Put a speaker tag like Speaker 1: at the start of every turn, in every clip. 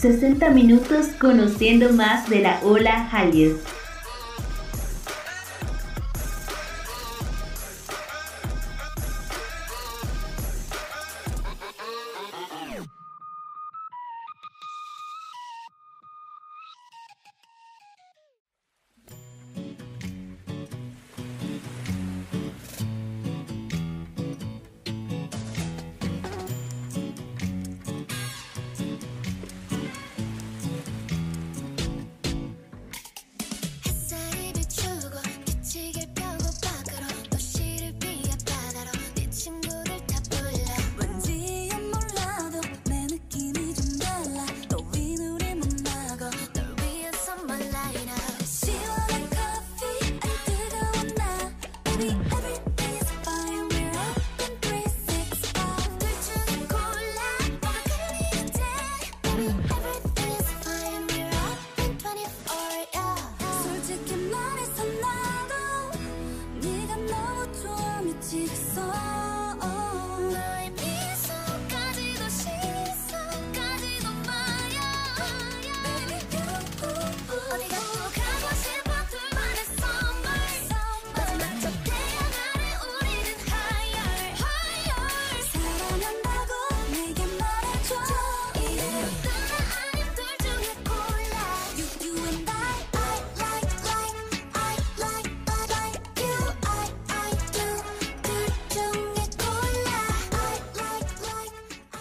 Speaker 1: 60 minutos conociendo más de la ola Hallyu.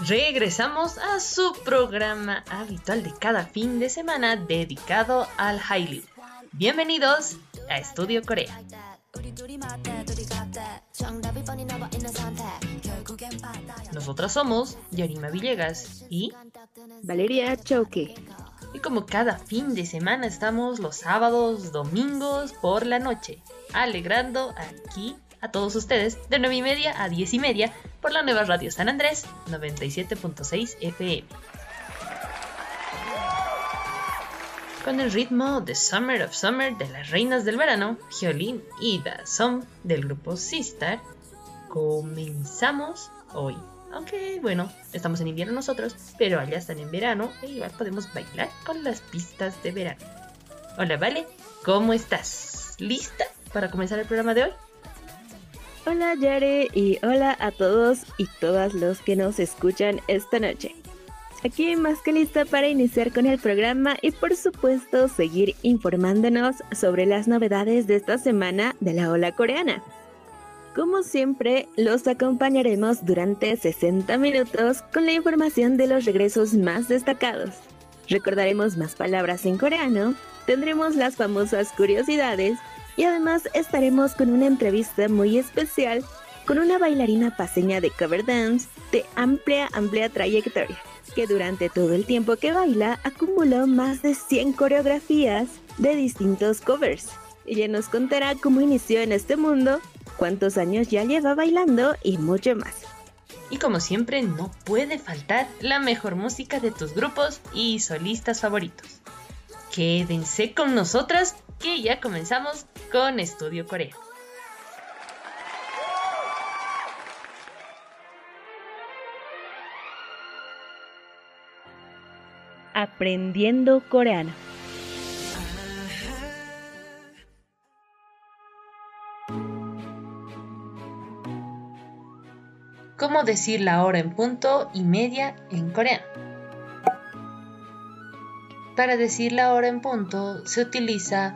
Speaker 2: Regresamos a su programa habitual de cada fin de semana dedicado al Hallyu. Bienvenidos a Estudio Corea. Nosotros somos Yarima Villegas y
Speaker 1: Valeria Choque.
Speaker 2: Y como cada fin de semana estamos los sábados, domingos por la noche, alegrando aquí a todos ustedes de 9 y media a 10 y media por la nueva radio San Andrés 97.6 FM. Con el ritmo de Summer of Summer de las Reinas del Verano, Hyolyn y Da Som del grupo Sistar, comenzamos hoy. Aunque bueno, estamos en invierno nosotros, pero allá están en verano e igual podemos bailar con las pistas de verano. Hola, Vale, ¿cómo estás? ¿Lista para comenzar el programa de hoy?
Speaker 1: Hola Yare y hola a todos y todas los que nos escuchan esta noche. Aquí más que lista para iniciar con el programa y por supuesto seguir informándonos sobre las novedades de esta semana de la ola coreana. Como siempre, los acompañaremos durante 60 minutos con la información de los regresos más destacados. Recordaremos más palabras en coreano, tendremos las famosas curiosidades y además estaremos con una entrevista muy especial con una bailarina paseña de cover dance de amplia, amplia trayectoria, que durante todo el tiempo que baila acumuló más de 100 coreografías de distintos covers. Ella nos contará cómo inició en este mundo, cuántos años ya lleva bailando y mucho más.
Speaker 2: Y como siempre, no puede faltar la mejor música de tus grupos y solistas favoritos. Quédense con nosotras que ya comenzamos con Estudio Corea.
Speaker 1: Aprendiendo coreano.
Speaker 2: ¿Cómo decir la hora en punto y media en coreano? Para decir la hora en punto se utiliza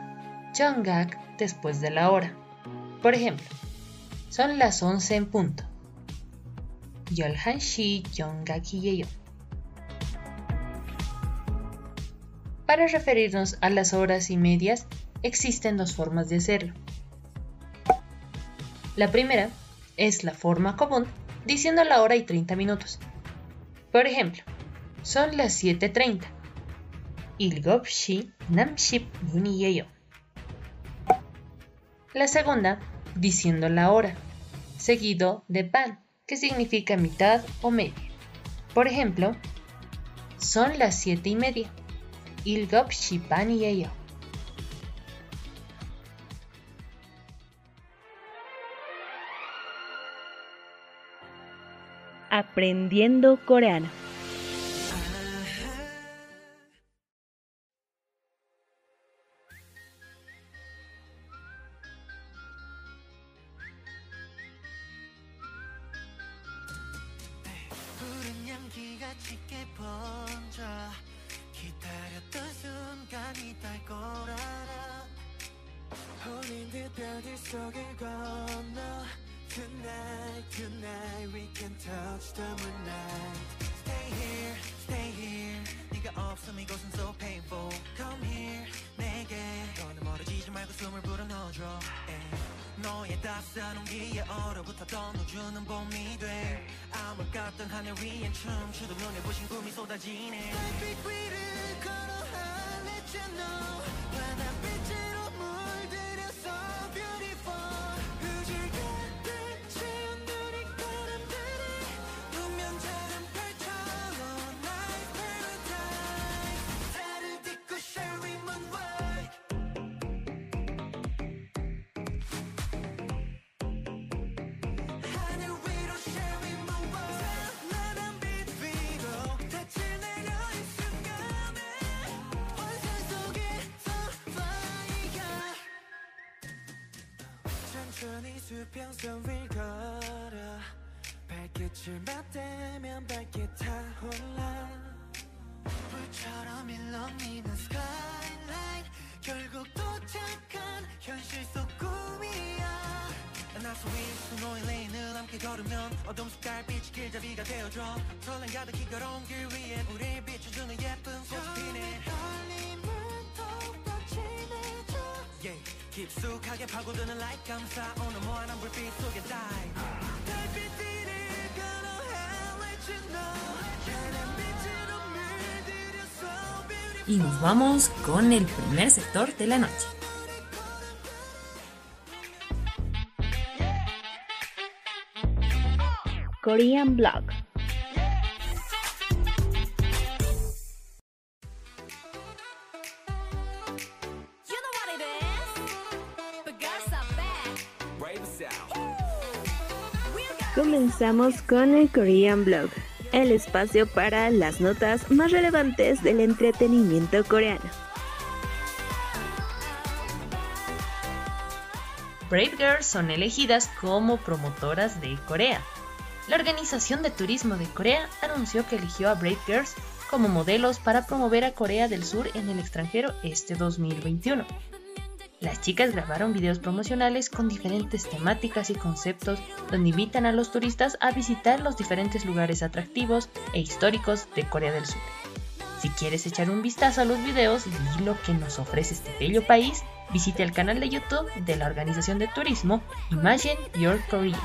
Speaker 2: Jongak después de la hora. Por ejemplo, son las 11 en punto. Yolhanshi Yongak Para referirnos a las horas y medias, existen dos formas de hacerlo. La primera es la forma común, diciendo la hora y 30 minutos. Por ejemplo, son las 7.30. Ilgopshi Namship Yuniyeyo La segunda, diciendo la hora, seguido de ban, que significa mitad o media. Por ejemplo, son las siete y media. Ilgop Shipan y
Speaker 3: Aprendiendo coreano. 천천히 현실 속 꿈이야 나서 위수 너의 레인을 함께 걸으면 어둠 속 달빛이 길잡이가 되어줘 설렘 가득히 걸어온 길 위엔 우릴 비춰주는 예쁜 소식이네 깊숙하게 파고드는 light 감싸 오는 무한한 불빛 속에 dive 달빛들을 걸어 헤엄쳐 Y nos vamos con el primer sector de la noche. Korean Blog. Comenzamos con el Korean Blog, el espacio para las notas más relevantes del entretenimiento coreano.
Speaker 2: Brave Girls son elegidas como promotoras de Corea. La Organización de Turismo de Corea anunció que eligió a Brave Girls como modelos para promover a Corea del Sur en el extranjero este 2021. Las chicas grabaron videos promocionales con diferentes temáticas y conceptos donde invitan a los turistas a visitar los diferentes lugares atractivos e históricos de Corea del Sur. Si quieres echar un vistazo a los videos y lo que nos ofrece este bello país, visite el canal de YouTube de la organización de turismo Imagine Your Korea.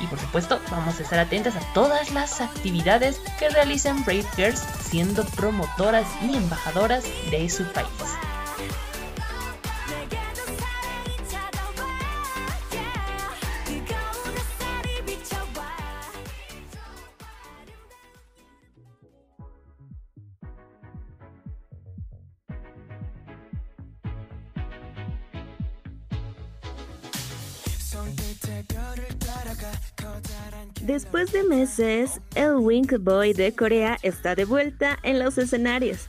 Speaker 2: Y por supuesto, vamos a estar atentas a todas las actividades que realizan Brave Girls siendo promotoras y embajadoras de su país.
Speaker 3: Después de meses, el Wink Boy de Corea está de vuelta en los escenarios.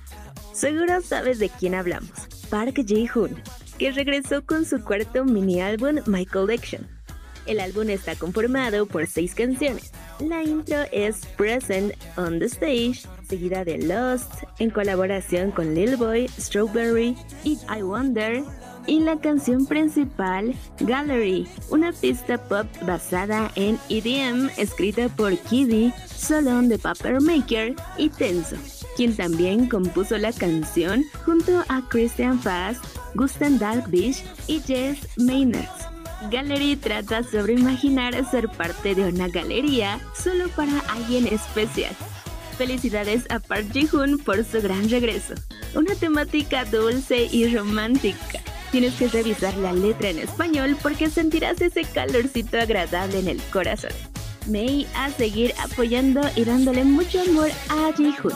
Speaker 3: Seguro sabes de quién hablamos, Park Ji-hoon, que regresó con su cuarto mini álbum My Collection. El álbum está conformado por seis canciones. La intro es Present on the Stage, seguida de Lost, en colaboración con Lil Boy, Strawberry y I Wonder, y la canción principal Gallery, una pista pop basada en EDM escrita por Kiddy, Solon de Papermaker y Tenso, quien también compuso la canción junto a Christian Fast, Gusten Dalglish y Jess Maynard. Gallery trata sobre imaginar ser parte de una galería solo para alguien especial. Felicidades a Park Ji-hoon por su gran regreso. Una temática dulce y romántica
Speaker 1: Tienes que revisar la letra en español porque sentirás ese calorcito agradable en el corazón. May a seguir apoyando y dándole mucho amor a Jihoon.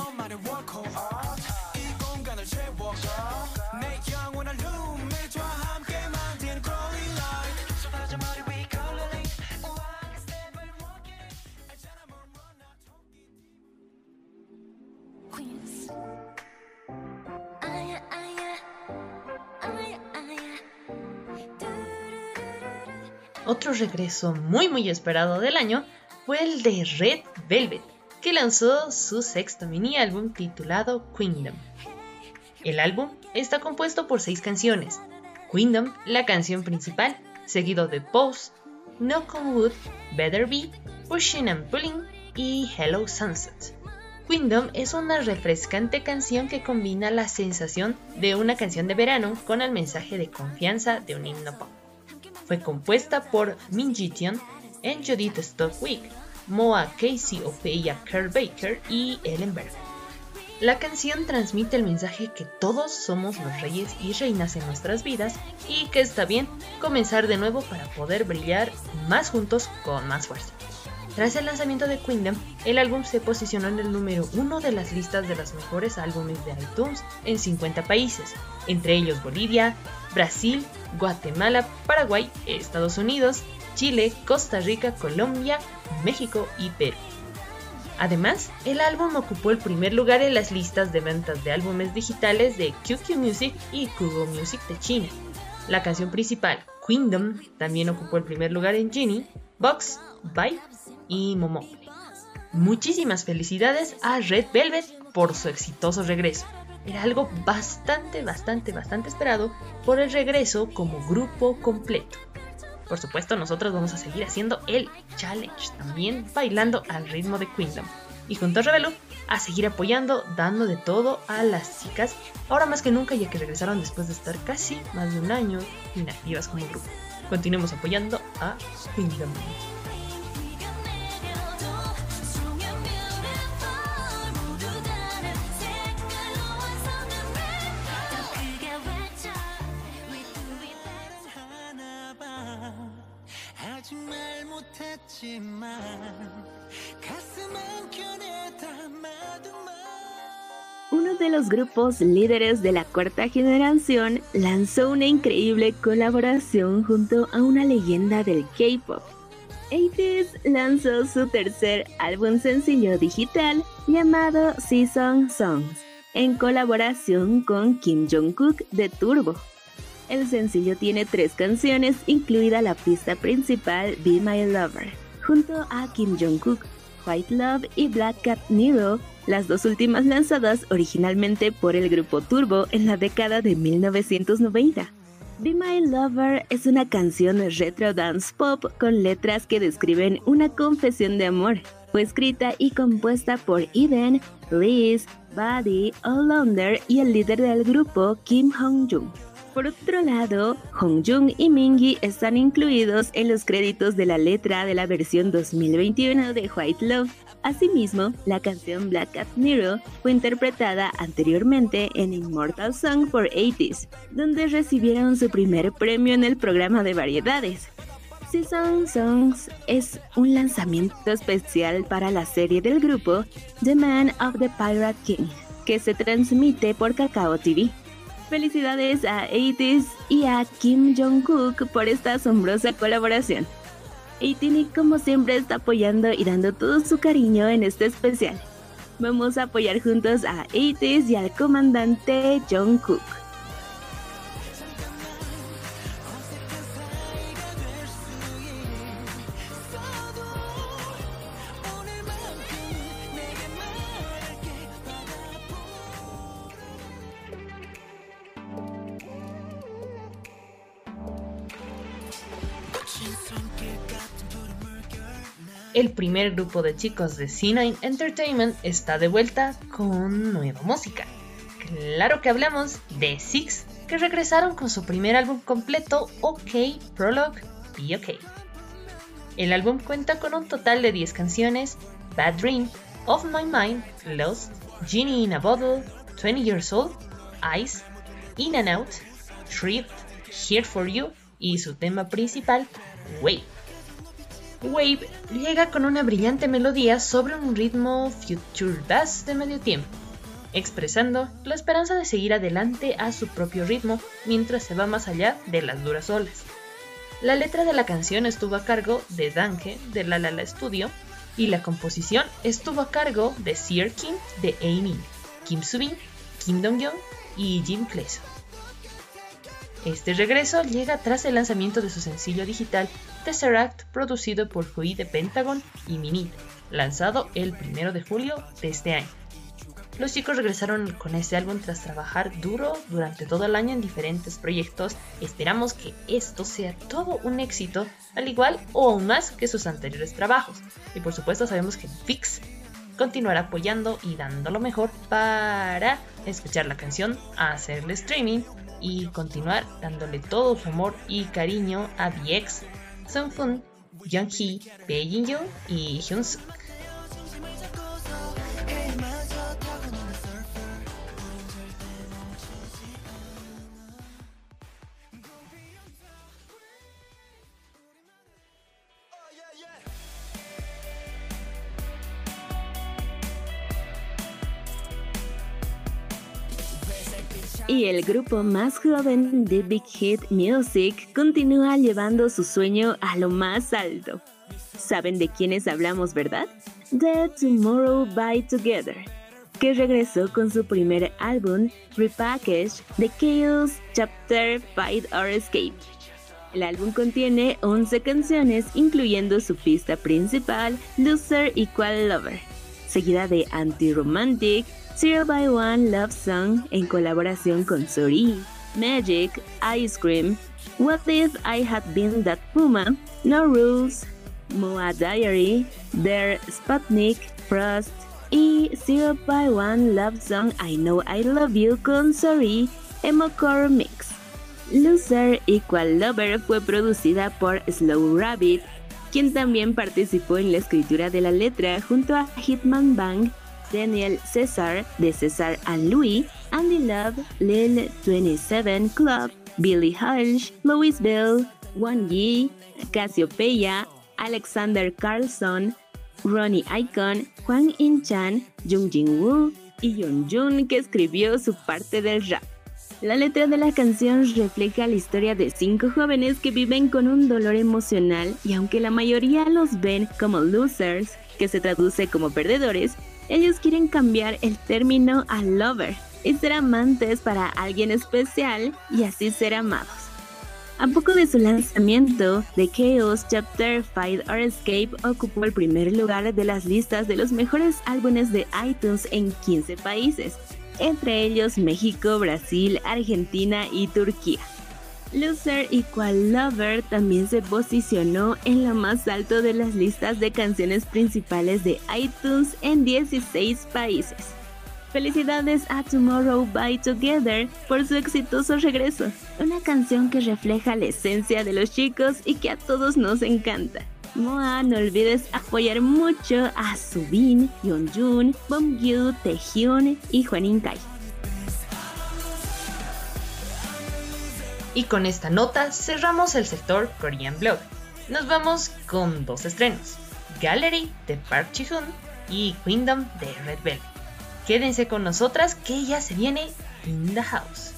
Speaker 2: Otro regreso muy muy esperado del año fue el de Red Velvet, que lanzó su sexto mini álbum titulado Queendom. El álbum está compuesto por seis canciones. Queendom, la canción principal, seguido de Pose, Knock on Wood, Better Be, Pushing and Pulling y Hello Sunset. Queendom es una refrescante canción que combina la sensación de una canción de verano con el mensaje de confianza de un himno pop. Fue compuesta por Min Ji-tion en Stockwick, Moa Casey Opeya Kerr Baker y Ellen Berg. La canción transmite el mensaje que todos somos los reyes y reinas en nuestras vidas y que está bien comenzar de nuevo para poder brillar más juntos con más fuerza. Tras el lanzamiento de Queendom, el álbum se posicionó en el número uno de las listas de los mejores álbumes de iTunes en 50 países, entre ellos Bolivia, Brasil, Guatemala, Paraguay, Estados Unidos, Chile, Costa Rica, Colombia, México y Perú. Además, el álbum ocupó el primer lugar en las listas de ventas de álbumes digitales de QQ Music y Google Music de China. La canción principal, Queendom, también ocupó el primer lugar en Genie, Box, Byte y Momo. Muchísimas felicidades a Red Velvet por su exitoso regreso. Era algo bastante, bastante, bastante esperado por el regreso como grupo completo. Por supuesto, nosotros vamos a seguir haciendo el challenge, también bailando al ritmo de Queendom. Y junto a Revelo, a seguir apoyando, dando de todo a las chicas, ahora más que nunca ya que regresaron después de estar casi más de un año inactivas como grupo. Continuemos apoyando a Queendom.
Speaker 1: Uno de los grupos líderes de la cuarta generación lanzó una increíble colaboración junto a una leyenda del K-pop. 80 lanzó su tercer álbum sencillo digital llamado Season Songs, en colaboración con Kim Jong-kook de Turbo. El sencillo tiene tres canciones, incluida la pista principal Be My Lover, junto a Kim Jong-kook, White Love y Black Cat Nero, las dos últimas lanzadas originalmente por el grupo Turbo en la década de 1990. Be My Lover es una canción retro dance pop con letras que describen una confesión de amor. Fue escrita y compuesta por Eden, Liz, Buddy, Olander y el líder del grupo Kim Hong-jung. Por otro lado, Jung y Mingi están incluidos en los créditos de la letra de la versión 2021 de White Love. Asimismo, la canción Black Cat Nero fue interpretada anteriormente en Immortal Song for 80s, donde recibieron su primer premio en el programa de variedades. Season Songs es un lanzamiento especial para la serie del grupo The Man of the Pirate King, que se transmite por Kakao TV. Felicidades a 80 y a Kim Jong-kook por esta asombrosa colaboración. 18 como siempre está apoyando y dando todo su cariño en este especial. Vamos a apoyar juntos a 80 y al comandante Jong-kook.
Speaker 2: Primer grupo de chicos de C9 Entertainment está de vuelta con nueva música. Claro que hablamos de Six, que regresaron con su primer álbum completo, OK Prologue y OK. El álbum cuenta con un total de 10 canciones, Bad Dream, Of My Mind, Lost, Genie in a Bottle, 20 Years Old, Ice, In and Out, Shrift, Here for You y su tema principal, Wave. Wave llega con una brillante melodía sobre un ritmo future bass de medio tiempo, expresando la esperanza de seguir adelante a su propio ritmo mientras se va más allá de las duras olas. La letra de la canción estuvo a cargo de Danke de La La La Studio y la composición estuvo a cargo de Seer Kim de A Kim Subin, Kim Dong-yeon y Jim Clayson. Este regreso llega tras el lanzamiento de su sencillo digital Tesseract producido por Hui de Pentagon y Minit, lanzado el 1 de julio de este año. Los chicos regresaron con este álbum tras trabajar duro durante todo el año en diferentes proyectos. Esperamos que esto sea todo un éxito, al igual o aún más que sus anteriores trabajos. Y por supuesto sabemos que Fix continuará apoyando y dando lo mejor para escuchar la canción, hacerle streaming y continuar dándole todo su amor y cariño a BX, Sunfun, Younghee, Bae y Hyunsuk.
Speaker 1: Y el grupo más joven de Big Hit Music continúa llevando su sueño a lo más alto. ¿Saben de quiénes hablamos, verdad? The Tomorrow by Together, que regresó con su primer álbum, Repackage, The Chaos Chapter Fight or Escape. El álbum contiene 11 canciones, incluyendo su pista principal, Loser Equal Lover, seguida de Anti-Romantic, Zero by One Love Song en colaboración con Sori, Magic, Ice Cream, What If I Had Been That Puma, No Rules, Moa Diary, Der Sputnik, Frost y Zero by One Love Song I Know I Love You con Sorry, Emocore Mix. Loser Equal Lover fue producida por Slow Rabbit, quien también participó en la escritura de la letra junto a Hitman Bang Daniel Cesar de Cesar and Louis, Andy Love, Lil 27 Club, Billy Hulsh, Louis Bill, Wang Yi, Cassiopeia, Alexander Carlson, Ronnie Icon, Juan In Chan, Jung Jin Woo y Yeon Jun que escribió su parte del rap. La letra de la canción refleja la historia de cinco jóvenes que viven con un dolor emocional y aunque la mayoría los ven como losers, que se traduce como perdedores, ellos quieren cambiar el término a lover y ser amantes para alguien especial y así ser amados. A poco de su lanzamiento, The Chaos Chapter Fight or Escape ocupó el primer lugar de las listas de los mejores álbumes de iTunes en 15 países, entre ellos México, Brasil, Argentina y Turquía. Loser Equal Lover también se posicionó en lo más alto de las listas de canciones principales de iTunes en 16 países. Felicidades a Tomorrow by Together por su exitoso regreso, una canción que refleja la esencia de los chicos y que a todos nos encanta. Moa, no olvides apoyar mucho a Subin, Yeonjun, Bomgyu, Taehyun y Juanin Kai.
Speaker 2: Y con esta nota cerramos el sector Korean Blog. Nos vamos con dos estrenos, Gallery de Park Ji-hoon y Kingdom de Red Velvet. Quédense con nosotras que ya se viene In the House.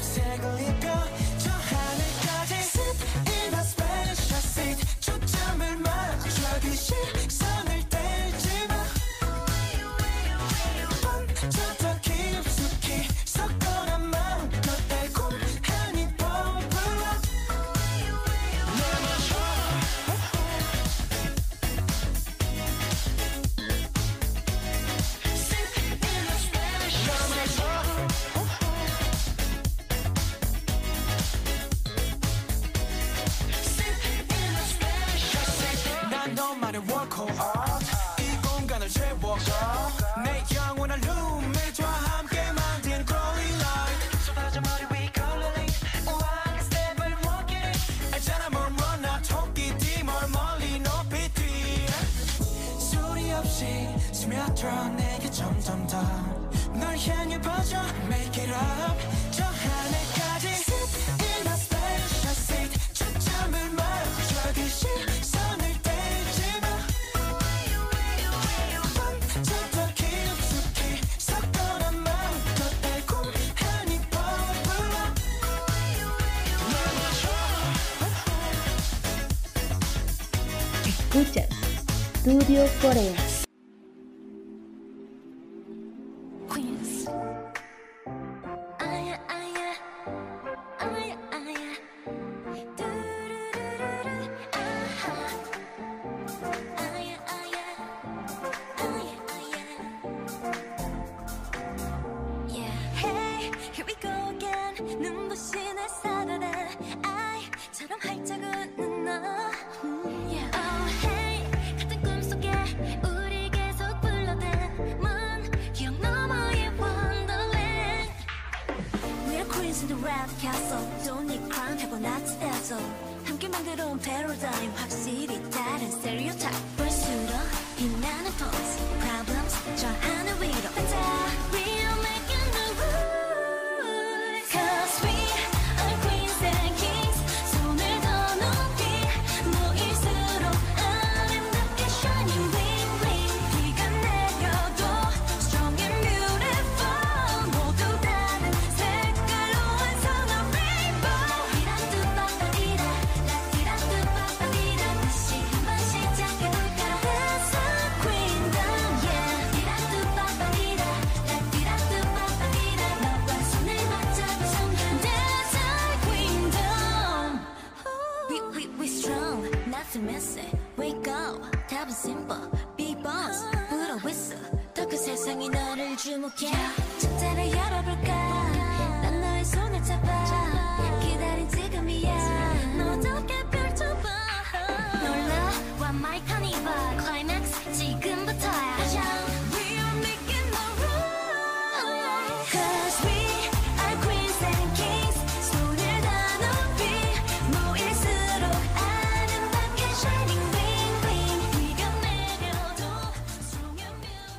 Speaker 4: 색을 입혀 Estudio Corea.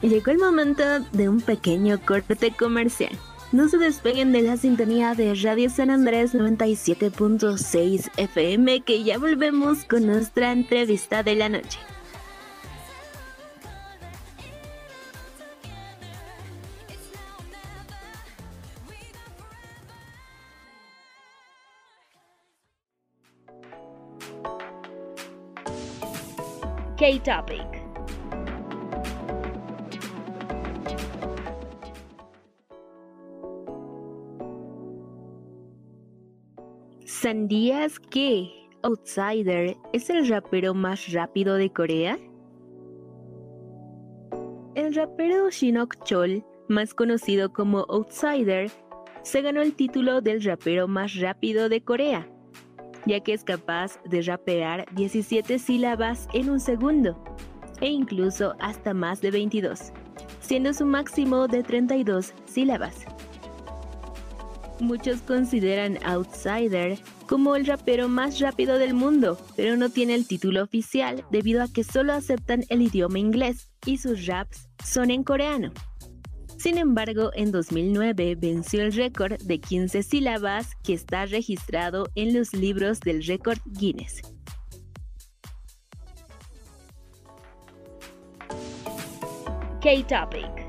Speaker 4: Llegó el momento de un pequeño corte comercial. No se despeguen de la sintonía de Radio San Andrés 97.6 FM que ya volvemos con nuestra entrevista de la noche. K-Topic. ¿Sandías que Outsider es el rapero más rápido de Corea? El rapero Shinok Chol, más conocido como Outsider, se ganó el título del rapero más rápido de Corea, ya que es capaz de rapear 17 sílabas en un segundo, e incluso hasta más de 22, siendo su máximo de 32 sílabas. Muchos consideran Outsider como el rapero más rápido del mundo, pero no tiene el título oficial debido a que solo aceptan el idioma inglés y sus raps son en coreano. Sin embargo, en 2009 venció el récord de 15 sílabas que está registrado en los libros del récord Guinness. K-Topic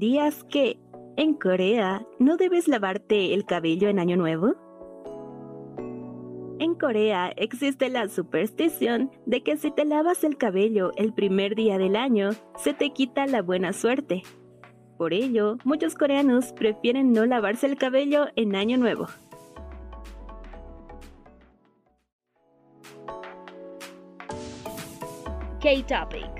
Speaker 1: ¿Sandías que en Corea no debes lavarte el cabello en Año Nuevo? En Corea existe la superstición de que si te lavas el cabello el primer día del año, se te quita la buena suerte. Por ello, muchos coreanos prefieren no lavarse el cabello en Año Nuevo. K-Topic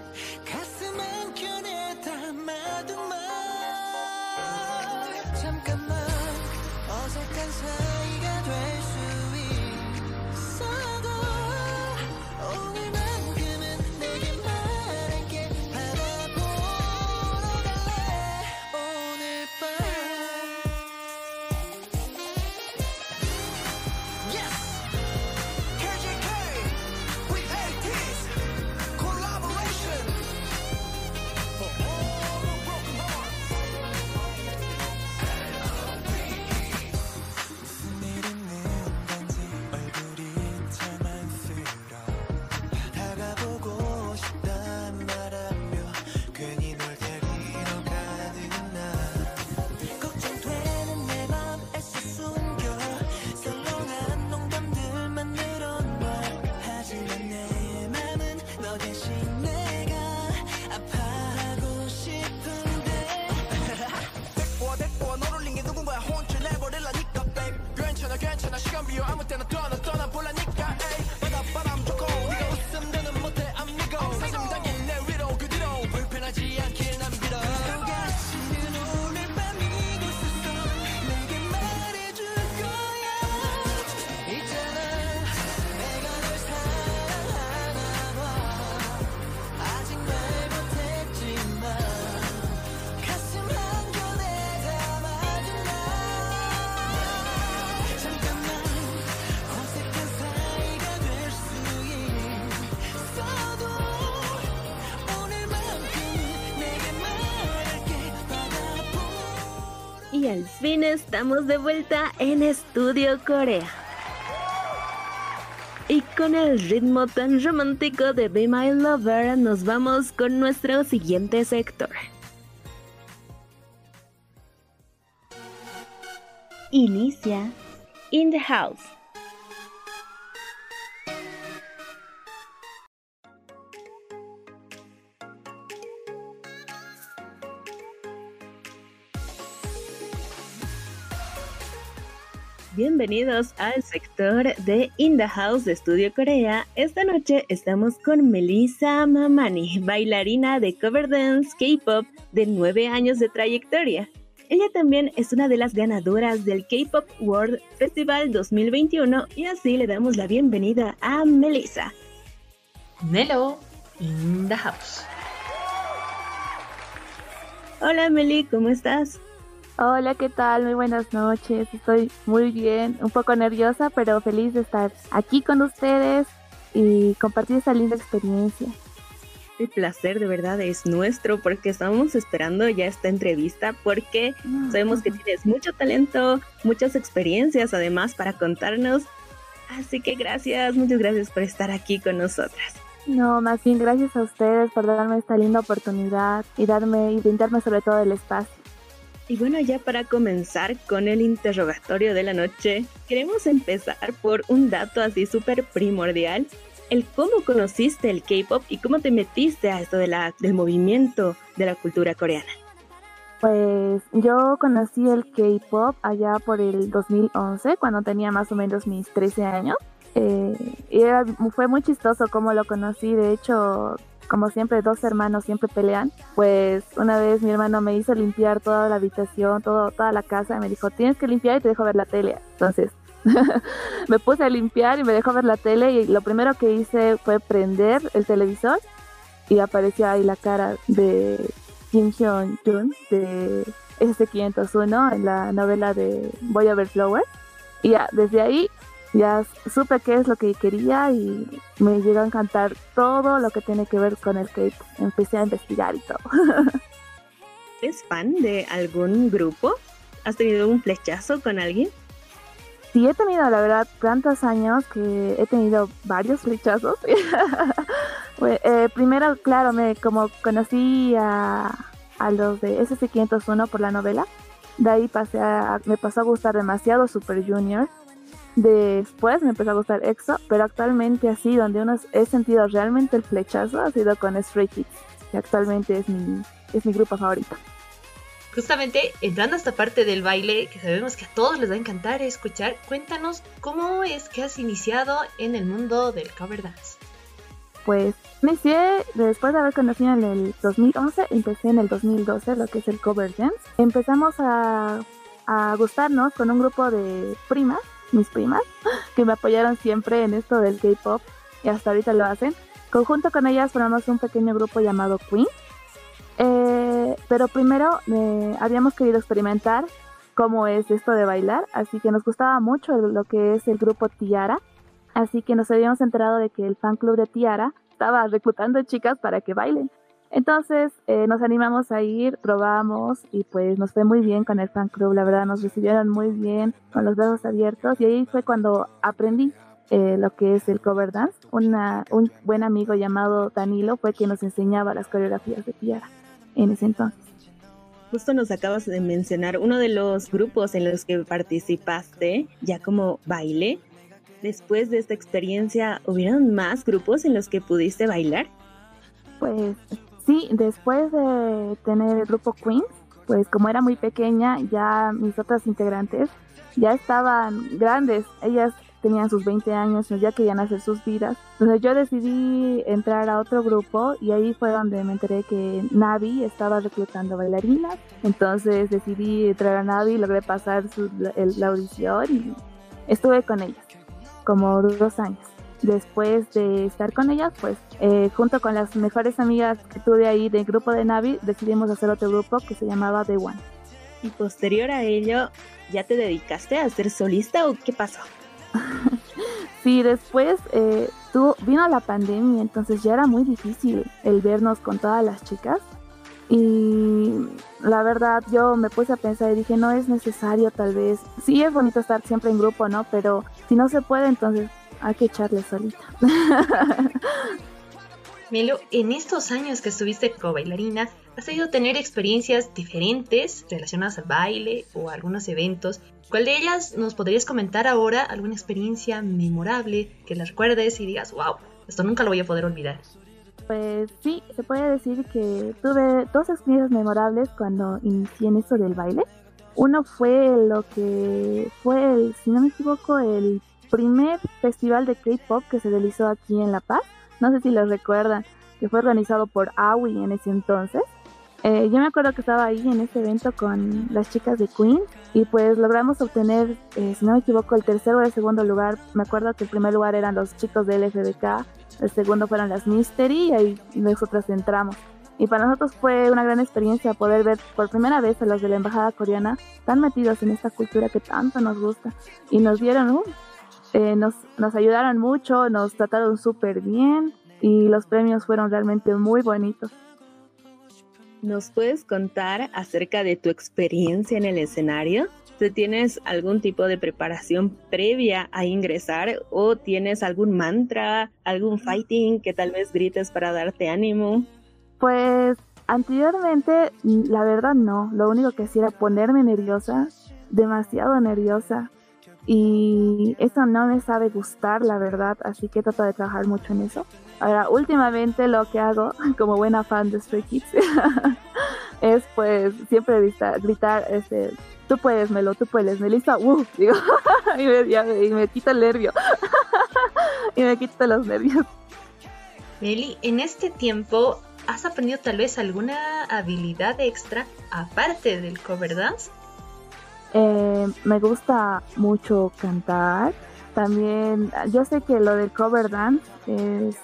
Speaker 1: Fin estamos de vuelta en Estudio Corea. Y con el ritmo tan romántico de Be My Lover nos vamos con nuestro siguiente sector. Inicia In the House. Bienvenidos al sector de In the House de Estudio Corea. Esta noche estamos con Melissa Mamani, bailarina de cover dance K-pop de 9 años de trayectoria. Ella también es una de las ganadoras del K-Pop World Festival 2021 y así le damos la bienvenida a Melissa.
Speaker 2: Melo in the house.
Speaker 1: Hola Meli, ¿cómo estás?
Speaker 5: Hola, ¿qué tal? Muy buenas noches. Estoy muy bien, un poco nerviosa, pero feliz de estar aquí con ustedes y compartir esta linda experiencia.
Speaker 1: El placer de verdad es nuestro porque estamos esperando ya esta entrevista porque ah, sabemos que tienes mucho talento, muchas experiencias además para contarnos. Así que gracias, muchas gracias por estar aquí con nosotras.
Speaker 5: No, más bien gracias a ustedes por darme esta linda oportunidad y darme y brindarme sobre todo el espacio.
Speaker 1: Y bueno, ya para comenzar con el interrogatorio de la noche, queremos empezar por un dato así súper primordial, el cómo conociste el K-Pop y cómo te metiste a esto de la, del movimiento de la cultura coreana.
Speaker 5: Pues yo conocí el K-Pop allá por el 2011, cuando tenía más o menos mis 13 años. Eh, y fue muy chistoso cómo lo conocí, de hecho como siempre dos hermanos siempre pelean, pues una vez mi hermano me hizo limpiar toda la habitación, todo, toda la casa, y me dijo, tienes que limpiar y te dejo ver la tele. Entonces me puse a limpiar y me dejó ver la tele y lo primero que hice fue prender el televisor y apareció ahí la cara de Kim Hyun-jun de S501 en la novela de Voy a ver Flower. Y ya, desde ahí ya supe qué es lo que quería y me llegó a encantar todo lo que tiene que ver con el K. Empecé a investigar y todo.
Speaker 1: ¿Es fan de algún grupo? ¿Has tenido un flechazo con alguien?
Speaker 5: Sí, he tenido, la verdad, tantos años que he tenido varios flechazos. eh, primero, claro, me como conocí a, a los de SC501 por la novela. De ahí pasé a, me pasó a gustar demasiado Super Junior. Después me empezó a gustar EXO, pero actualmente así, donde uno he sentido realmente el flechazo, ha sido con Stray Kids, que actualmente es mi, es mi grupo favorito.
Speaker 2: Justamente entrando a esta parte del baile que sabemos que a todos les va a encantar escuchar, cuéntanos cómo es que has iniciado en el mundo del cover dance.
Speaker 5: Pues inicié después de haber conocido en el 2011, empecé en el 2012 lo que es el cover dance. Empezamos a, a gustarnos con un grupo de primas, mis primas, que me apoyaron siempre en esto del K-pop y hasta ahorita lo hacen. Conjunto con ellas formamos un pequeño grupo llamado Queen eh, pero primero eh, habíamos querido experimentar cómo es esto de bailar, así que nos gustaba mucho lo que es el grupo Tiara, así que nos habíamos enterado de que el fan club de Tiara estaba reclutando chicas para que bailen. Entonces eh, nos animamos a ir, probamos y pues nos fue muy bien con el fan club, la verdad nos recibieron muy bien, con los brazos abiertos y ahí fue cuando aprendí lo que es el cover dance. un buen amigo llamado Danilo fue quien nos enseñaba las coreografías de Tiara en ese entonces.
Speaker 1: Justo nos acabas de mencionar uno de los grupos en los que participaste, ya como baile. Después de esta experiencia, ¿hubieron más grupos en los que pudiste bailar?
Speaker 5: Pues sí, después de tener el grupo Queens, pues como era muy pequeña, ya mis otras integrantes ya estaban grandes. Ellas tenían sus 20 años, ya querían hacer sus vidas. Entonces yo decidí entrar a otro grupo y ahí fue donde me enteré que Navi estaba reclutando bailarinas. Entonces decidí entrar a Navi, logré pasar la audición y estuve con ellas como dos años. Después de estar con ellas, pues eh, junto con las mejores amigas que tuve ahí del grupo de Navi, decidimos hacer otro grupo que se llamaba The One.
Speaker 1: Y posterior a ello, ¿ya te dedicaste a ser solista o qué pasó?
Speaker 5: sí, después eh, vino la pandemia, entonces ya era muy difícil el vernos con todas las chicas. Y la verdad yo me puse a pensar y dije, no es necesario tal vez. Sí es bonito estar siempre en grupo, ¿no? Pero si no se puede, entonces hay que echarle solita.
Speaker 2: Melo, en estos años que estuviste como bailarina, ¿has podido tener experiencias diferentes relacionadas al baile o a algunos eventos? ¿Cuál de ellas nos podrías comentar ahora? ¿Alguna experiencia memorable que la recuerdes y digas, wow, esto nunca lo voy a poder olvidar?
Speaker 5: Pues sí, se puede decir que tuve dos experiencias memorables cuando inicié en esto del baile. Uno fue lo que fue, el, si no me equivoco, el primer festival de K-pop que se realizó aquí en La Paz no sé si lo recuerdan, que fue organizado por AWI en ese entonces. Eh, yo me acuerdo que estaba ahí en ese evento con las chicas de Queen y pues logramos obtener, eh, si no me equivoco, el tercero o el segundo lugar. Me acuerdo que el primer lugar eran los chicos del LFBK, el segundo fueron las Mystery y ahí nosotros entramos. Y para nosotros fue una gran experiencia poder ver por primera vez a los de la embajada coreana tan metidos en esta cultura que tanto nos gusta. Y nos vieron, uh, eh, nos, nos ayudaron mucho, nos trataron súper bien y los premios fueron realmente muy bonitos.
Speaker 1: ¿Nos puedes contar acerca de tu experiencia en el escenario? ¿Tienes algún tipo de preparación previa a ingresar o tienes algún mantra, algún fighting que tal vez grites para darte ánimo?
Speaker 5: Pues anteriormente, la verdad no. Lo único que hacía era ponerme nerviosa, demasiado nerviosa y eso no me sabe gustar, la verdad, así que trato de trabajar mucho en eso. Ahora, últimamente lo que hago, como buena fan de Stray Kids, es pues siempre gritar, este, tú puedes, Melo, tú puedes, Melissa, uh, digo, y, me, y me quita el nervio, y me quita los nervios.
Speaker 2: Meli, en este tiempo, ¿has aprendido tal vez alguna habilidad extra aparte del cover dance?
Speaker 5: Eh, me gusta mucho cantar. También, yo sé que lo del cover dance es,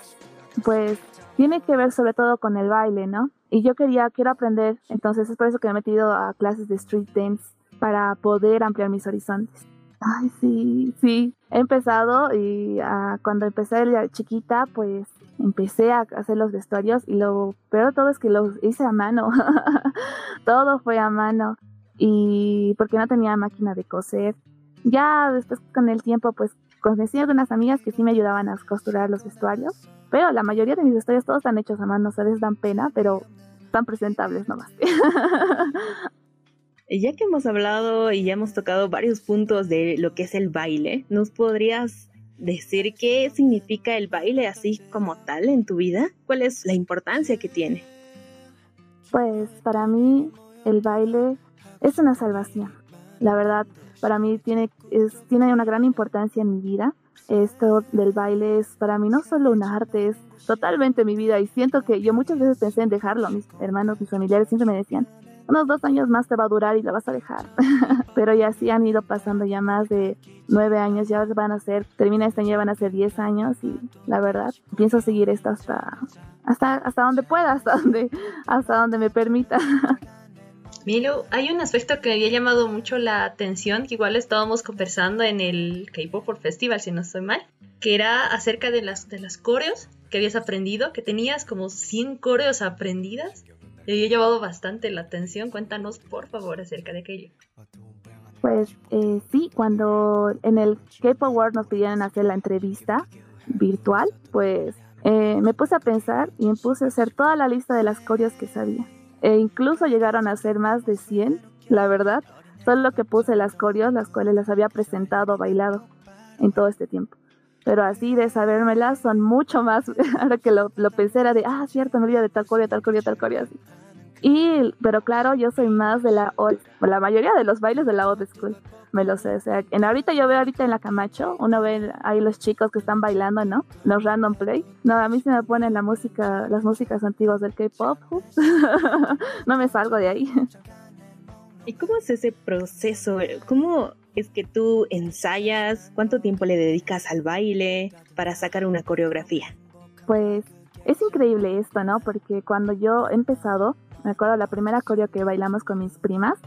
Speaker 5: pues, tiene que ver sobre todo con el baile, ¿no? Y yo quería, quiero aprender, entonces es por eso que me he metido a clases de street dance para poder ampliar mis horizontes. Ay, sí, sí. He empezado y uh, cuando empecé de chiquita, pues empecé a hacer los vestuarios y lo peor de todo es que los hice a mano. todo fue a mano. Y porque no tenía máquina de coser. Ya después con el tiempo, pues conocí a algunas amigas que sí me ayudaban a costurar los vestuarios. Pero la mayoría de mis vestuarios todos están hechos a mano, o dan pena, pero están presentables nomás.
Speaker 1: Ya que hemos hablado y ya hemos tocado varios puntos de lo que es el baile, ¿nos podrías decir qué significa el baile así como tal en tu vida? ¿Cuál es la importancia que tiene?
Speaker 5: Pues para mí el baile es una salvación. La verdad, para mí tiene, tiene una gran importancia en mi vida. Esto del baile es para mí no solo un arte, es totalmente mi vida y siento que yo muchas veces pensé en dejarlo. Mis hermanos, mis familiares siempre me decían, unos dos años más te va a durar y la vas a dejar. Pero ya sí han ido pasando ya más de nueve años, ya van a ser, termina este año, van a ser diez años y la verdad, pienso seguir esto hasta, hasta, hasta donde pueda, hasta donde, hasta donde me permita.
Speaker 2: Milo, hay un aspecto que me había llamado mucho la atención, que igual estábamos conversando en el K-Pop Festival, si no estoy mal, que era acerca de las, de las coreos que habías aprendido, que tenías como 100 coreos aprendidas y he llevado bastante la atención. Cuéntanos, por favor, acerca de aquello.
Speaker 5: Pues eh, sí, cuando en el K-Pop World nos pidieron hacer la entrevista virtual, pues eh, me puse a pensar y me puse a hacer toda la lista de las coreos que sabía. E incluso llegaron a ser más de 100, la verdad. Solo que puse las coreos, las cuales las había presentado, bailado en todo este tiempo. Pero así de sabérmelas son mucho más. Ahora que lo, lo pensé era de, ah, cierto, me olvidé de tal coreo, tal coreo, tal coreo, así. Y, pero claro, yo soy más de la old, la mayoría de los bailes de la old school, me lo sé. O sea, en ahorita yo veo ahorita en la Camacho, uno ve ahí los chicos que están bailando, ¿no? Los random play. No, a mí se me ponen la música, las músicas antiguas del K-pop. no me salgo de ahí.
Speaker 1: ¿Y cómo es ese proceso? ¿Cómo es que tú ensayas? ¿Cuánto tiempo le dedicas al baile para sacar una coreografía?
Speaker 5: Pues es increíble esto, ¿no? Porque cuando yo he empezado, me acuerdo la primera coreo que bailamos con mis primas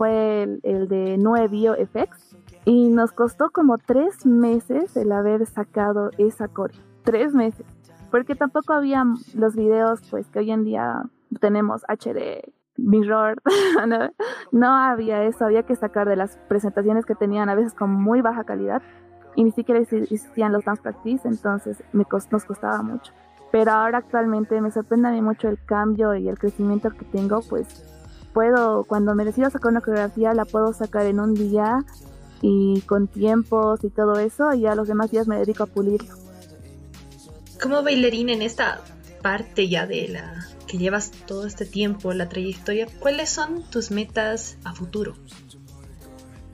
Speaker 5: fue el, de Nue Bio FX y nos costó como tres meses el haber sacado esa coreo. Tres meses. Porque tampoco había los videos pues que hoy en día tenemos HD, mirror, no, había eso, había que sacar de las presentaciones que tenían a veces con muy baja calidad y ni siquiera existían los dance practice, entonces nos costaba mucho. Pero ahora actualmente me sorprende a mí mucho el cambio y el crecimiento que tengo, pues puedo, cuando me decido sacar una coreografía, la puedo sacar en un día y con tiempos y todo eso, y a los demás días me dedico a pulirlo.
Speaker 2: Como bailarina en esta parte ya de la que llevas todo este tiempo, la trayectoria, ¿cuáles son tus metas a futuro?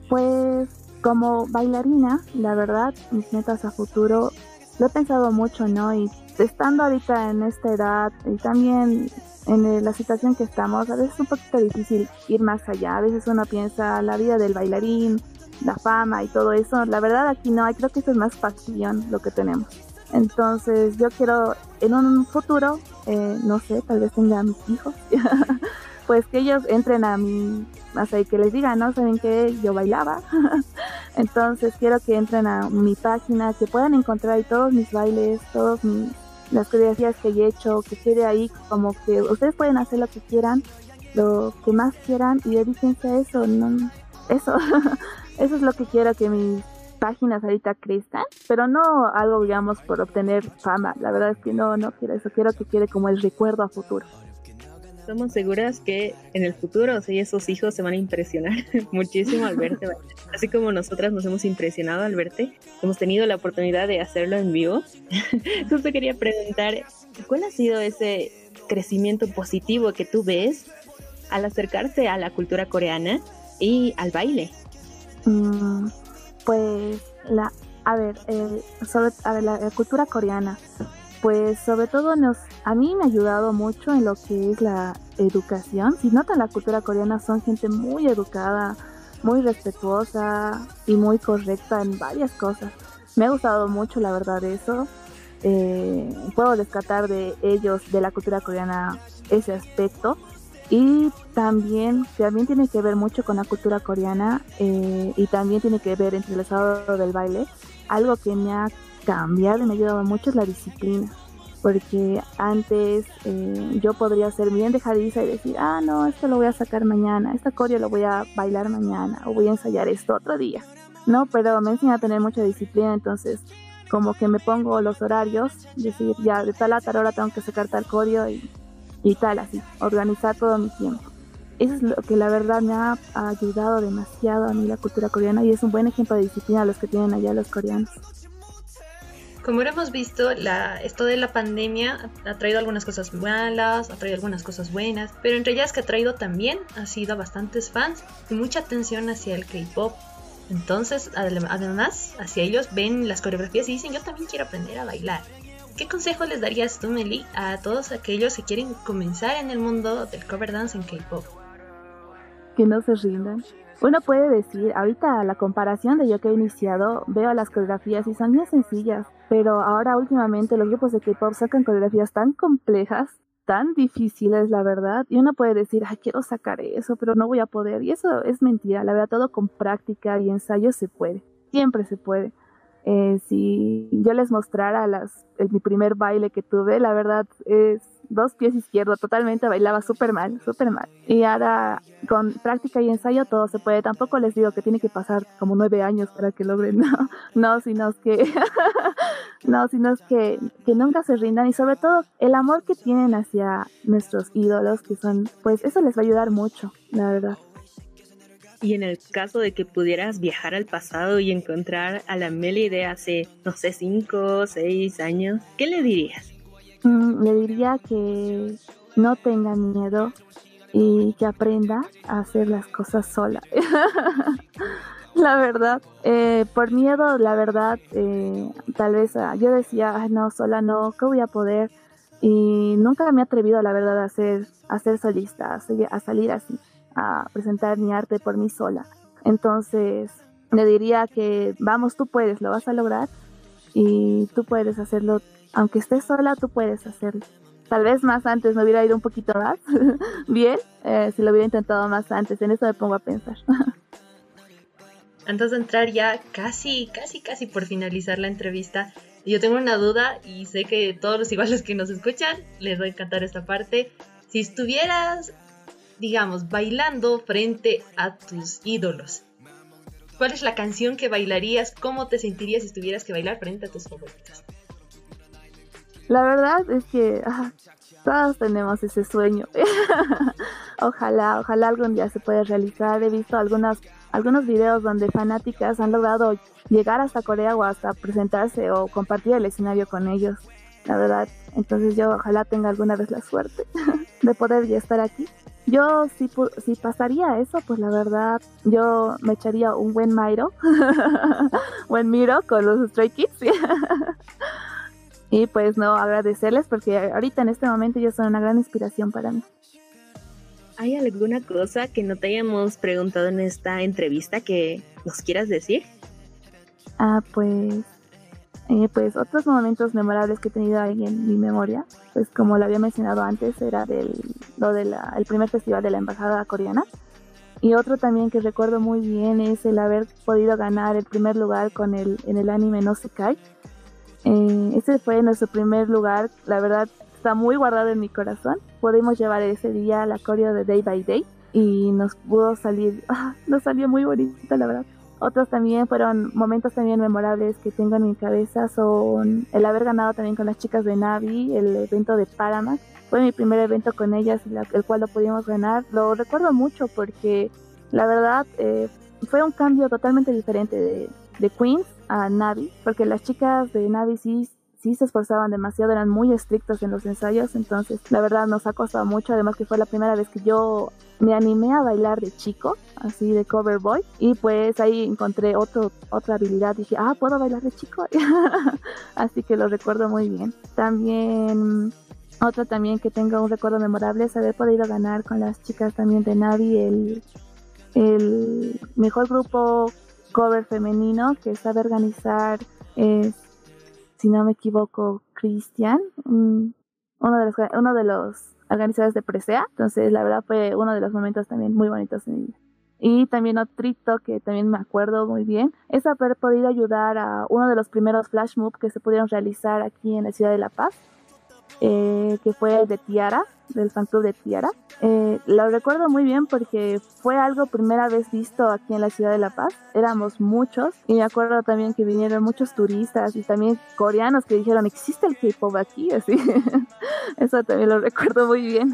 Speaker 5: Pues como bailarina, la verdad, mis metas a futuro, lo he pensado mucho, ¿no? Y estando ahorita en esta edad y también en la situación que estamos, a veces es un poquito difícil ir más allá. A veces uno piensa la vida del bailarín, la fama y todo eso. La verdad aquí no, creo que eso es más pasión lo que tenemos. Entonces yo quiero en un futuro, eh, no sé, tal vez tenga mis hijos, pues que ellos entren a mi, o sea, que les digan, ¿no? Saben que yo bailaba. Entonces quiero que entren a mi página, que puedan encontrar ahí todos mis bailes, todos mis las coreografías que he hecho, que quede ahí como que ustedes pueden hacer lo que quieran, lo que más quieran y dedíquense a eso, no, eso, eso es lo que quiero que mis páginas ahorita crezcan, pero no algo digamos por obtener fama, la verdad es que no, no quiero eso, quiero que quede como el recuerdo a futuro
Speaker 1: estamos seguras que en el futuro, o esos hijos se van a impresionar muchísimo al verte, así como nosotras nos hemos impresionado al verte, hemos tenido la oportunidad de hacerlo en vivo. Entonces quería preguntar, ¿cuál ha sido ese crecimiento positivo que tú ves al acercarse a la cultura coreana y al baile?
Speaker 5: Mm, pues la, a ver, eh, sobre, a ver, la cultura coreana pues sobre todo nos, a mí me ha ayudado mucho en lo que es la educación. Si notan la cultura coreana son gente muy educada, muy respetuosa y muy correcta en varias cosas. Me ha gustado mucho la verdad eso. Eh, puedo descartar de ellos, de la cultura coreana, ese aspecto. Y también, también tiene que ver mucho con la cultura coreana eh, y también tiene que ver entre el estado del baile. Algo que me ha cambiado y me ha ayudado mucho es la disciplina. Porque antes eh, yo podría ser bien dejadiza y decir, ah, no, esto lo voy a sacar mañana, esta coreo lo voy a bailar mañana o voy a ensayar esto otro día. No, pero me enseña a tener mucha disciplina, entonces como que me pongo los horarios, decir, ya de tal a tal hora tengo que sacar tal coreo y y tal, así, organizar todo mi tiempo. Eso es lo que la verdad me ha ayudado demasiado a mí la cultura coreana y es un buen ejemplo de disciplina los que tienen allá los coreanos.
Speaker 2: Como hemos visto, la, esto de la pandemia ha traído algunas cosas malas, ha traído algunas cosas buenas, pero entre ellas que ha traído también ha sido a bastantes fans y mucha atención hacia el K-pop. Entonces, además, hacia ellos ven las coreografías y dicen, yo también quiero aprender a bailar. ¿Qué consejo les darías tú, Meli, a todos aquellos que quieren comenzar en el mundo del cover dance en K-pop?
Speaker 5: Que no se rindan. Uno puede decir, ahorita la comparación de yo que he iniciado, veo las coreografías y son bien sencillas, pero ahora últimamente los grupos de K-pop sacan coreografías tan complejas, tan difíciles, la verdad, y uno puede decir, ay, quiero sacar eso, pero no voy a poder, y eso es mentira, la verdad, todo con práctica y ensayo se puede, siempre se puede. Eh, si yo les mostrara las, mi primer baile que tuve, la verdad es dos pies izquierdos, totalmente bailaba súper mal, súper mal. Y ahora con práctica y ensayo todo se puede. Tampoco les digo que tiene que pasar como nueve años para que logren, no, no, sino que, no, sino que, que nunca se rindan y sobre todo el amor que tienen hacia nuestros ídolos, que son, pues eso les va a ayudar mucho, la verdad.
Speaker 1: Y en el caso de que pudieras viajar al pasado y encontrar a la Meli de hace, no sé, cinco o seis años, ¿qué le dirías?
Speaker 5: Mm, le diría que no tenga miedo y que aprenda a hacer las cosas sola. la verdad, eh, por miedo, la verdad, eh, tal vez ah, yo decía, no, sola no, ¿qué voy a poder? Y nunca me he atrevido, la verdad, a ser, a ser solista, a salir así a presentar mi arte por mí sola. Entonces, le diría que, vamos, tú puedes, lo vas a lograr y tú puedes hacerlo, aunque estés sola, tú puedes hacerlo. Tal vez más antes me hubiera ido un poquito más bien, eh, si lo hubiera intentado más antes, en eso me pongo a pensar.
Speaker 2: Antes de entrar ya casi, casi, casi por finalizar la entrevista, yo tengo una duda y sé que todos los iguales que nos escuchan les va a encantar esta parte. Si estuvieras digamos, bailando frente a tus ídolos. ¿Cuál es la canción que bailarías? ¿Cómo te sentirías si tuvieras que bailar frente a tus favoritos?
Speaker 5: La verdad es que ah, todos tenemos ese sueño. ojalá, ojalá algún día se pueda realizar. He visto algunas, algunos videos donde fanáticas han logrado llegar hasta Corea o hasta presentarse o compartir el escenario con ellos. La verdad, entonces yo ojalá tenga alguna vez la suerte de poder ya estar aquí. Yo si, si pasaría eso, pues la verdad, yo me echaría un buen Miro, buen Miro con los Stray Kids. Y pues no, agradecerles porque ahorita en este momento ellos son una gran inspiración para mí.
Speaker 1: ¿Hay alguna cosa que no te hayamos preguntado en esta entrevista que nos quieras decir?
Speaker 5: Ah, pues eh, pues otros momentos memorables que he tenido ahí en mi memoria, pues como lo había mencionado antes, era del, lo del primer festival de la embajada coreana. Y otro también que recuerdo muy bien es el haber podido ganar el primer lugar con el, en el anime No Se Kai. Eh, ese fue nuestro primer lugar, la verdad está muy guardado en mi corazón. Pudimos llevar ese día la coreo de Day by Day y nos pudo salir, ah, nos salió muy bonita la verdad. Otros también fueron momentos también memorables que tengo en mi cabeza son el haber ganado también con las chicas de Navi, el evento de Paramat. Fue mi primer evento con ellas, el cual lo pudimos ganar. Lo recuerdo mucho porque la verdad eh, fue un cambio totalmente diferente de, de Queens a Navi, porque las chicas de Navi sí sí se esforzaban demasiado, eran muy estrictos en los ensayos, entonces la verdad nos ha costado mucho, además que fue la primera vez que yo me animé a bailar de chico, así de cover boy, y pues ahí encontré otro, otra habilidad, dije, ah, puedo bailar de chico, así que lo recuerdo muy bien. También otro también que tengo un recuerdo memorable es haber podido ganar con las chicas también de Navi el, el mejor grupo cover femenino que sabe organizar es si no me equivoco, Christian, uno de los, de los organizadas de Presea. Entonces, la verdad fue uno de los momentos también muy bonitos en vida. Y también otro que también me acuerdo muy bien es haber podido ayudar a uno de los primeros flash mobs que se pudieron realizar aquí en la ciudad de La Paz, eh, que fue el de Tiara, del fan club de Tiara. Eh, lo recuerdo muy bien porque fue algo primera vez visto aquí en la ciudad de La Paz. Éramos muchos y me acuerdo también que vinieron muchos turistas y también coreanos que dijeron, ¿existe el K-pop aquí? Así, eso también lo recuerdo muy bien.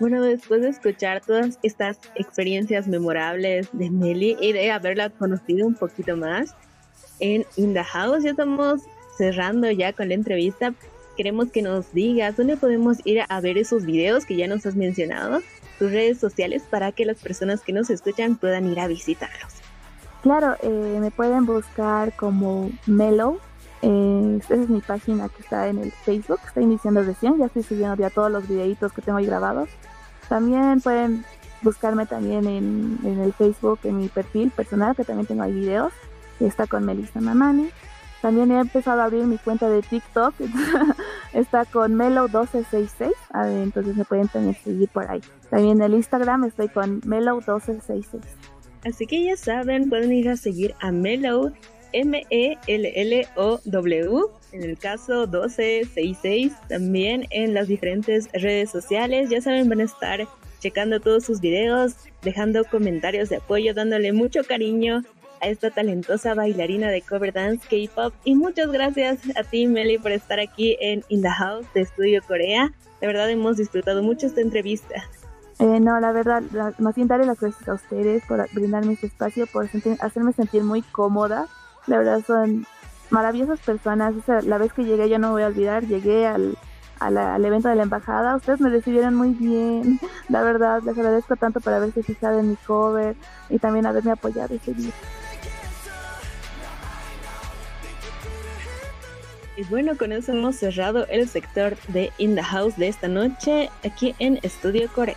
Speaker 3: Bueno, después de escuchar todas estas experiencias memorables de Meli y de haberla conocido un poquito más en In the House, ya estamos cerrando ya con la entrevista. Queremos que nos digas dónde podemos ir a ver esos videos que ya nos has mencionado, tus redes sociales, para que las personas que nos escuchan puedan ir a visitarlos.
Speaker 5: Claro, eh, me pueden buscar como Melo. Eh, esa es mi página que está en el Facebook, está iniciando recién, ya estoy subiendo ya todos los videitos que tengo ahí grabados. También pueden buscarme también en, el Facebook, en mi perfil personal, que también tengo ahí videos. Está con Melissa Mamani. También he empezado a abrir mi cuenta de TikTok. está con Melo1266. Entonces me pueden también seguir por ahí. También en el Instagram estoy con Melo1266.
Speaker 3: Así que ya saben, pueden ir a seguir a Melo, M-E-L-L-O-W. En el caso 1266, también en las diferentes redes sociales. Ya saben, van a estar checando todos sus videos, dejando comentarios de apoyo, dándole mucho cariño a esta talentosa bailarina de cover dance K-pop. Y muchas gracias a ti, Meli, por estar aquí en In the House de Estudio Corea. De verdad hemos disfrutado mucho esta entrevista.
Speaker 5: Eh, no, la verdad, más bien darle las gracias a ustedes por brindarme este espacio, por hacerme sentir muy cómoda. La verdad son maravillosas personas. la vez que llegué, yo no voy a olvidar, llegué al, al, evento de la embajada. Ustedes me recibieron muy bien. La verdad, les agradezco tanto por haberse fijado en mi cover y también haberme apoyado ese día.
Speaker 3: Y bueno, con eso hemos cerrado el sector de In the House de esta noche aquí en Estudio Corea.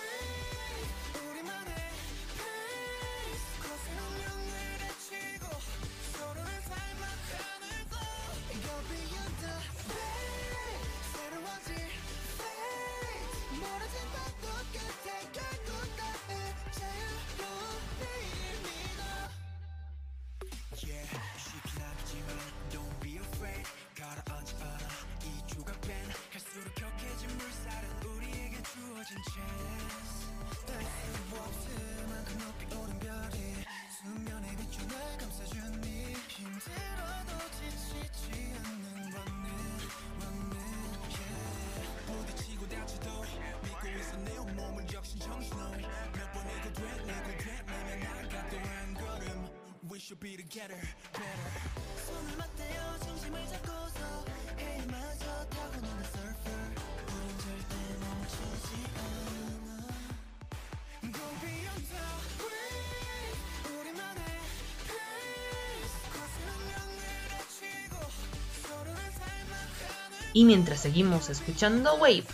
Speaker 2: Y mientras seguimos escuchando Wave,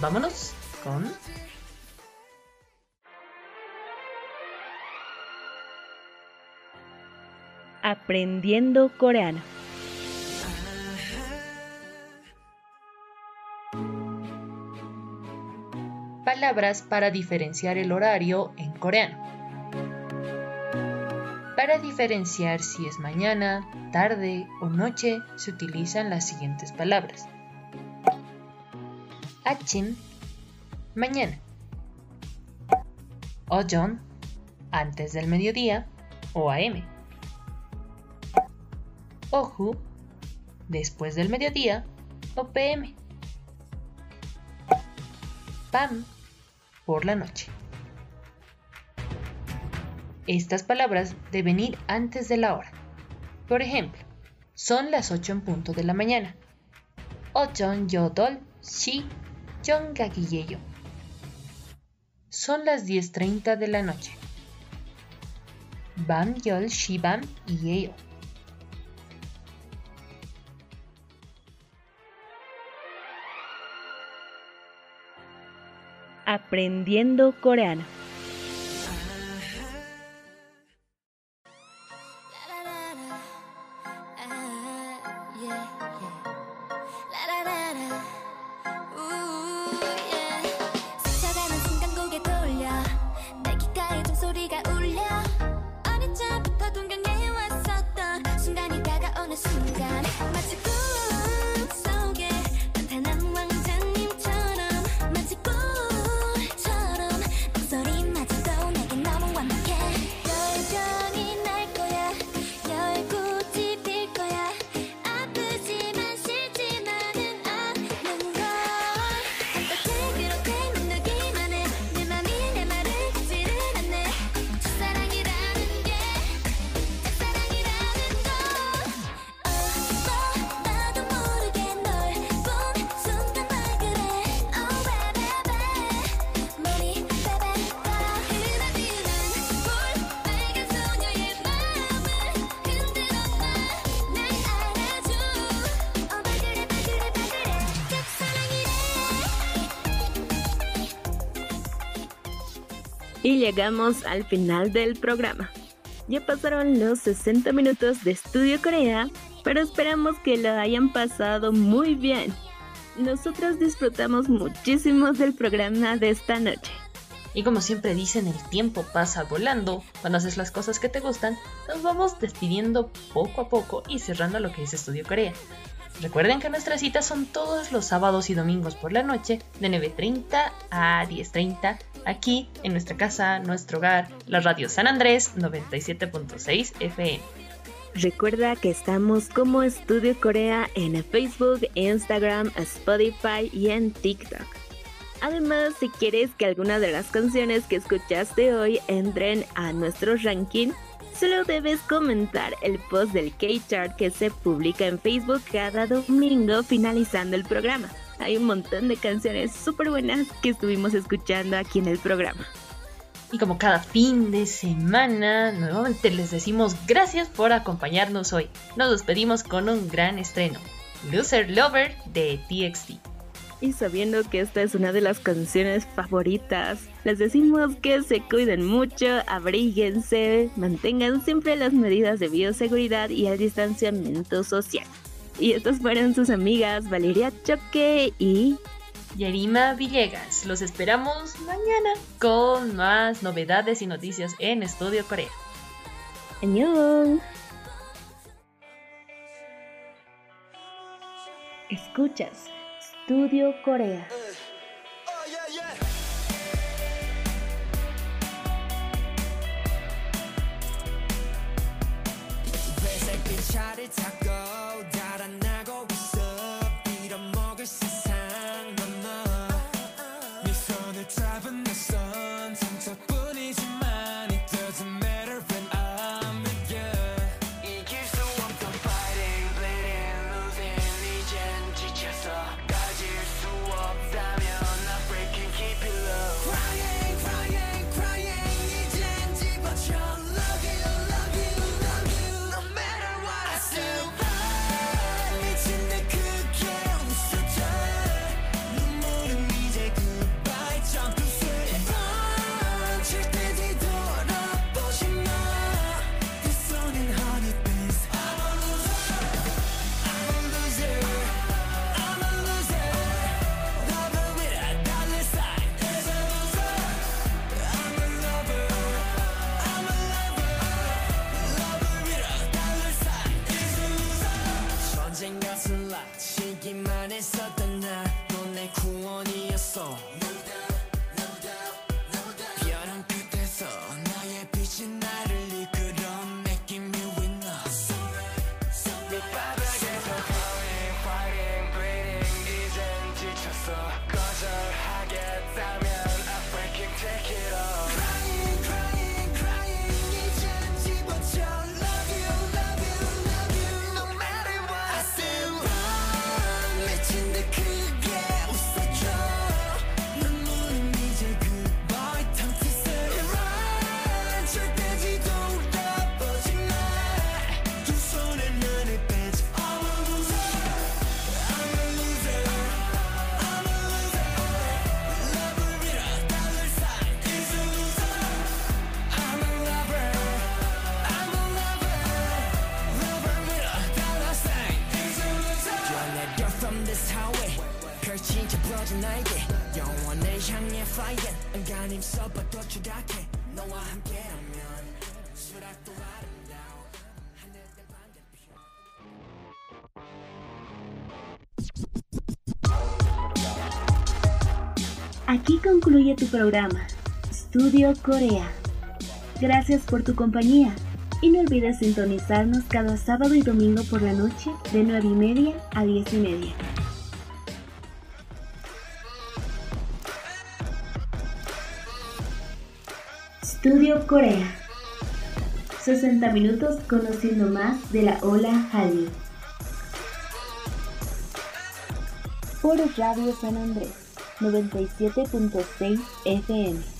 Speaker 2: vámonos con
Speaker 3: Aprendiendo Coreano.
Speaker 2: Palabras para diferenciar el horario en coreano. Para diferenciar si es mañana, tarde o noche se utilizan las siguientes palabras. Achim, mañana. Ojon, antes del mediodía o AM. Oju, después del mediodía o PM. Pam, por la noche. Estas palabras deben ir antes de la hora. Por ejemplo, son las 8 en punto de la mañana. Ojon yodol shi gagiyeyo. Son las 10.30 de la noche. Bam yol shibam yeyo.
Speaker 1: Aprendiendo coreano. Y llegamos al final del programa. Ya pasaron los 60 minutos de Estudio Corea, pero esperamos que lo hayan pasado muy bien. Nosotros disfrutamos muchísimo del programa de esta noche.
Speaker 2: Y como siempre dicen, el tiempo pasa volando. Cuando haces las cosas que te gustan, nos vamos despidiendo poco a poco y cerrando lo que es Estudio Corea. Recuerden que nuestras citas son todos los sábados y domingos por la noche, de 9.30 a 10.30, aquí en nuestra casa, nuestro hogar, la radio San Andrés 97.6 FM.
Speaker 1: Recuerda que estamos como Estudio Corea en Facebook, Instagram, Spotify y en TikTok. Además, si quieres que alguna de las canciones que escuchaste hoy entren a nuestro ranking, Solo debes comentar el post del K-Chart que se publica en Facebook cada domingo finalizando el programa. Hay un montón de canciones súper buenas que estuvimos escuchando aquí en el programa.
Speaker 2: Y como cada fin de semana, nuevamente les decimos gracias por acompañarnos hoy. Nos despedimos con un gran estreno, Loser Lover de TXT
Speaker 1: y sabiendo que esta es una de las canciones favoritas, les decimos que se cuiden mucho, abríguense, mantengan siempre las medidas de bioseguridad y el distanciamiento social. Y estas fueron sus amigas Valeria Choque y
Speaker 2: Yarima Villegas. Los esperamos mañana con más novedades y noticias en Estudio Corea.
Speaker 1: ¡Añón! Escuchas Estudio Corea. Aquí concluye tu programa, Studio Corea. Gracias por tu compañía y no olvides sintonizarnos cada sábado y domingo por la noche de 9 y media a 10 y media. Estudio Corea. 60 minutos conociendo más de la ola Hallyu. Por Radio San Andrés, 97.6 FM.